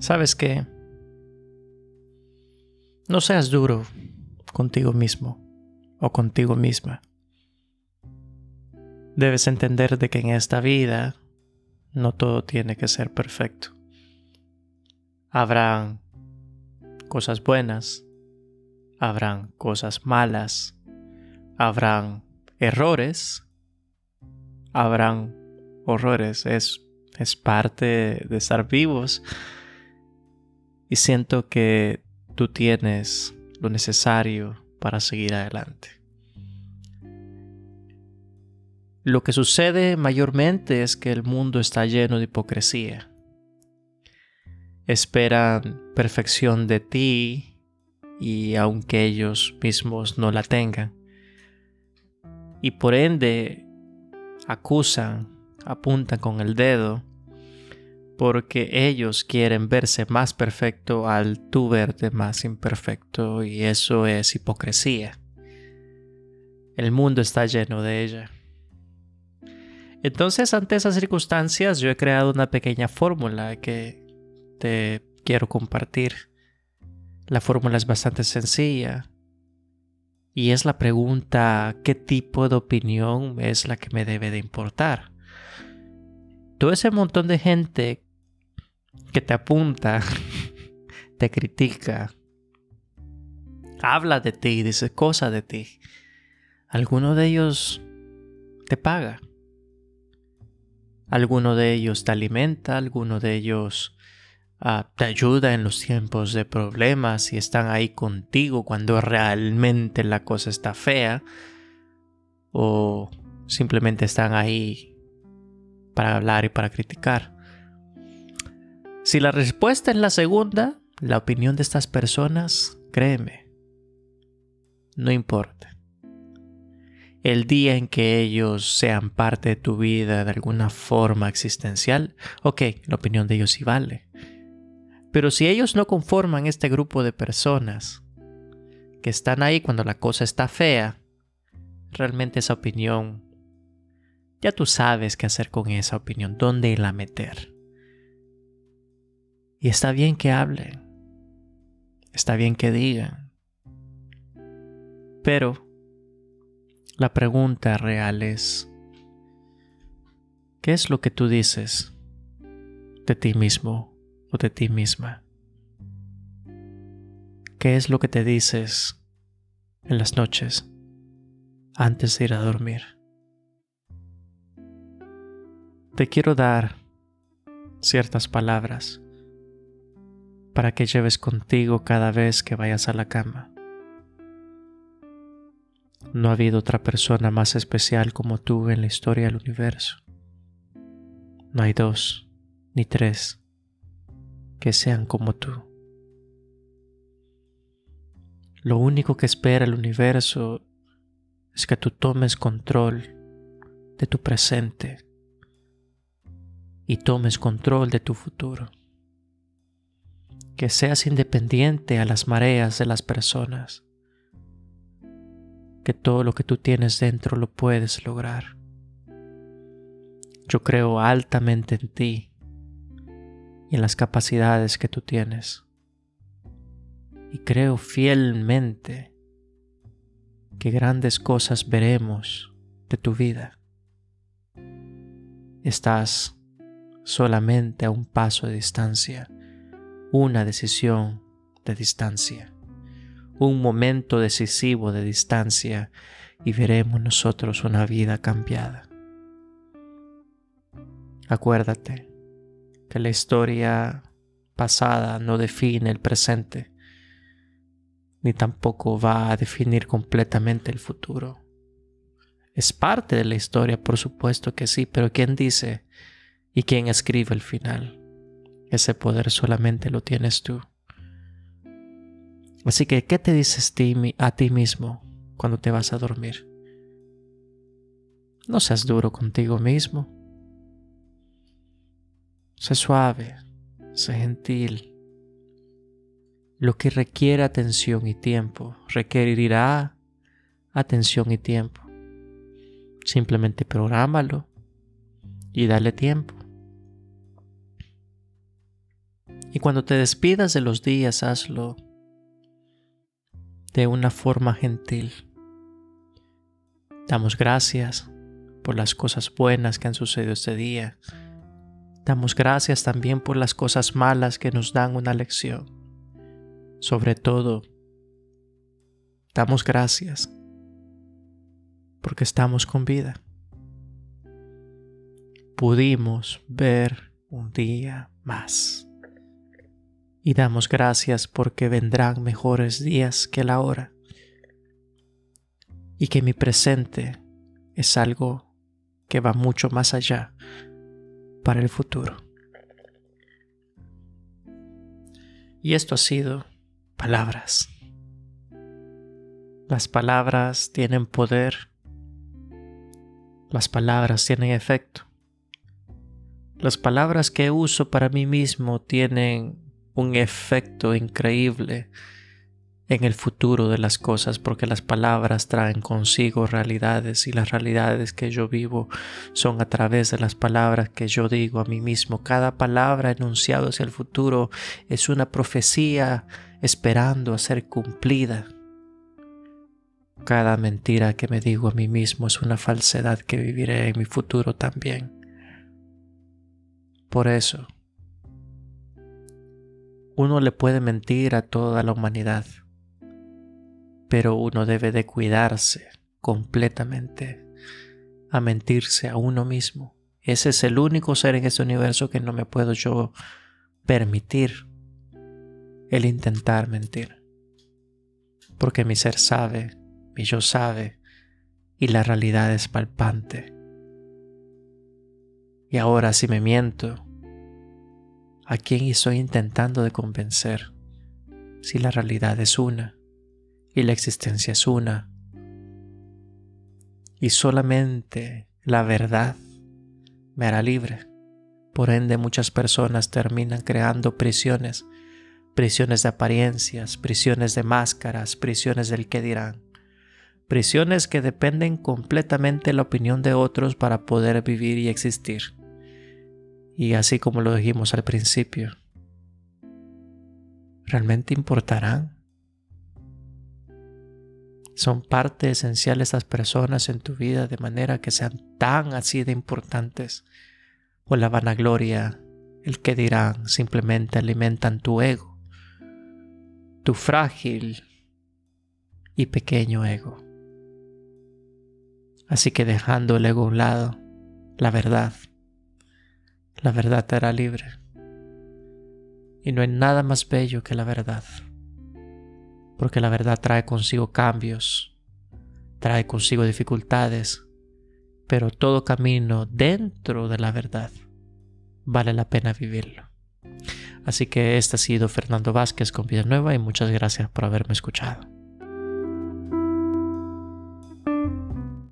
¿Sabes qué? No seas duro contigo mismo o contigo misma. Debes entender de que en esta vida no todo tiene que ser perfecto. Habrán cosas buenas, habrán cosas malas, habrán errores, habrán horrores. Es, es parte de estar vivos. Y siento que tú tienes lo necesario para seguir adelante. Lo que sucede mayormente es que el mundo está lleno de hipocresía. Esperan perfección de ti y aunque ellos mismos no la tengan. Y por ende acusan, apuntan con el dedo porque ellos quieren verse más perfecto al tú verte más imperfecto y eso es hipocresía. El mundo está lleno de ella. Entonces, ante esas circunstancias, yo he creado una pequeña fórmula que te quiero compartir. La fórmula es bastante sencilla y es la pregunta ¿qué tipo de opinión es la que me debe de importar? Todo ese montón de gente que te apunta, te critica, habla de ti, dice cosas de ti. Alguno de ellos te paga. Alguno de ellos te alimenta, alguno de ellos ah, te ayuda en los tiempos de problemas y están ahí contigo cuando realmente la cosa está fea. O simplemente están ahí para hablar y para criticar. Si la respuesta es la segunda, la opinión de estas personas, créeme, no importa. El día en que ellos sean parte de tu vida de alguna forma existencial, ok, la opinión de ellos sí vale. Pero si ellos no conforman este grupo de personas que están ahí cuando la cosa está fea, realmente esa opinión, ya tú sabes qué hacer con esa opinión, dónde la meter. Y está bien que hablen, está bien que digan. Pero la pregunta real es, ¿qué es lo que tú dices de ti mismo o de ti misma? ¿Qué es lo que te dices en las noches antes de ir a dormir? Te quiero dar ciertas palabras para que lleves contigo cada vez que vayas a la cama. No ha habido otra persona más especial como tú en la historia del universo. No hay dos ni tres que sean como tú. Lo único que espera el universo es que tú tomes control de tu presente y tomes control de tu futuro que seas independiente a las mareas de las personas, que todo lo que tú tienes dentro lo puedes lograr. Yo creo altamente en ti y en las capacidades que tú tienes. Y creo fielmente que grandes cosas veremos de tu vida. Estás solamente a un paso de distancia una decisión de distancia, un momento decisivo de distancia y veremos nosotros una vida cambiada. Acuérdate que la historia pasada no define el presente, ni tampoco va a definir completamente el futuro. Es parte de la historia, por supuesto que sí, pero ¿quién dice y quién escribe el final? Ese poder solamente lo tienes tú. Así que, ¿qué te dices a ti mismo cuando te vas a dormir? No seas duro contigo mismo. Sé suave, sé gentil. Lo que requiere atención y tiempo requerirá atención y tiempo. Simplemente prográmalo y dale tiempo. Y cuando te despidas de los días, hazlo de una forma gentil. Damos gracias por las cosas buenas que han sucedido este día. Damos gracias también por las cosas malas que nos dan una lección. Sobre todo, damos gracias porque estamos con vida. Pudimos ver un día más. Y damos gracias porque vendrán mejores días que la hora. Y que mi presente es algo que va mucho más allá para el futuro. Y esto ha sido palabras. Las palabras tienen poder las palabras tienen efecto. Las palabras que uso para mí mismo tienen un efecto increíble en el futuro de las cosas porque las palabras traen consigo realidades y las realidades que yo vivo son a través de las palabras que yo digo a mí mismo. Cada palabra enunciada hacia el futuro es una profecía esperando a ser cumplida. Cada mentira que me digo a mí mismo es una falsedad que viviré en mi futuro también. Por eso, uno le puede mentir a toda la humanidad, pero uno debe de cuidarse completamente a mentirse a uno mismo. Ese es el único ser en este universo que no me puedo yo permitir el intentar mentir. Porque mi ser sabe mi yo sabe y la realidad es palpante. Y ahora si me miento, ¿a quién estoy intentando de convencer si la realidad es una y la existencia es una? Y solamente la verdad me hará libre. Por ende muchas personas terminan creando prisiones, prisiones de apariencias, prisiones de máscaras, prisiones del que dirán prisiones que dependen completamente de la opinión de otros para poder vivir y existir. Y así como lo dijimos al principio, ¿realmente importarán? Son parte esencial estas personas en tu vida de manera que sean tan así de importantes. O la vanagloria, el que dirán, simplemente alimentan tu ego, tu frágil y pequeño ego. Así que dejando el ego a un lado, la verdad, la verdad te hará libre. Y no hay nada más bello que la verdad, porque la verdad trae consigo cambios, trae consigo dificultades, pero todo camino dentro de la verdad vale la pena vivirlo. Así que este ha sido Fernando Vázquez con Vida Nueva y muchas gracias por haberme escuchado.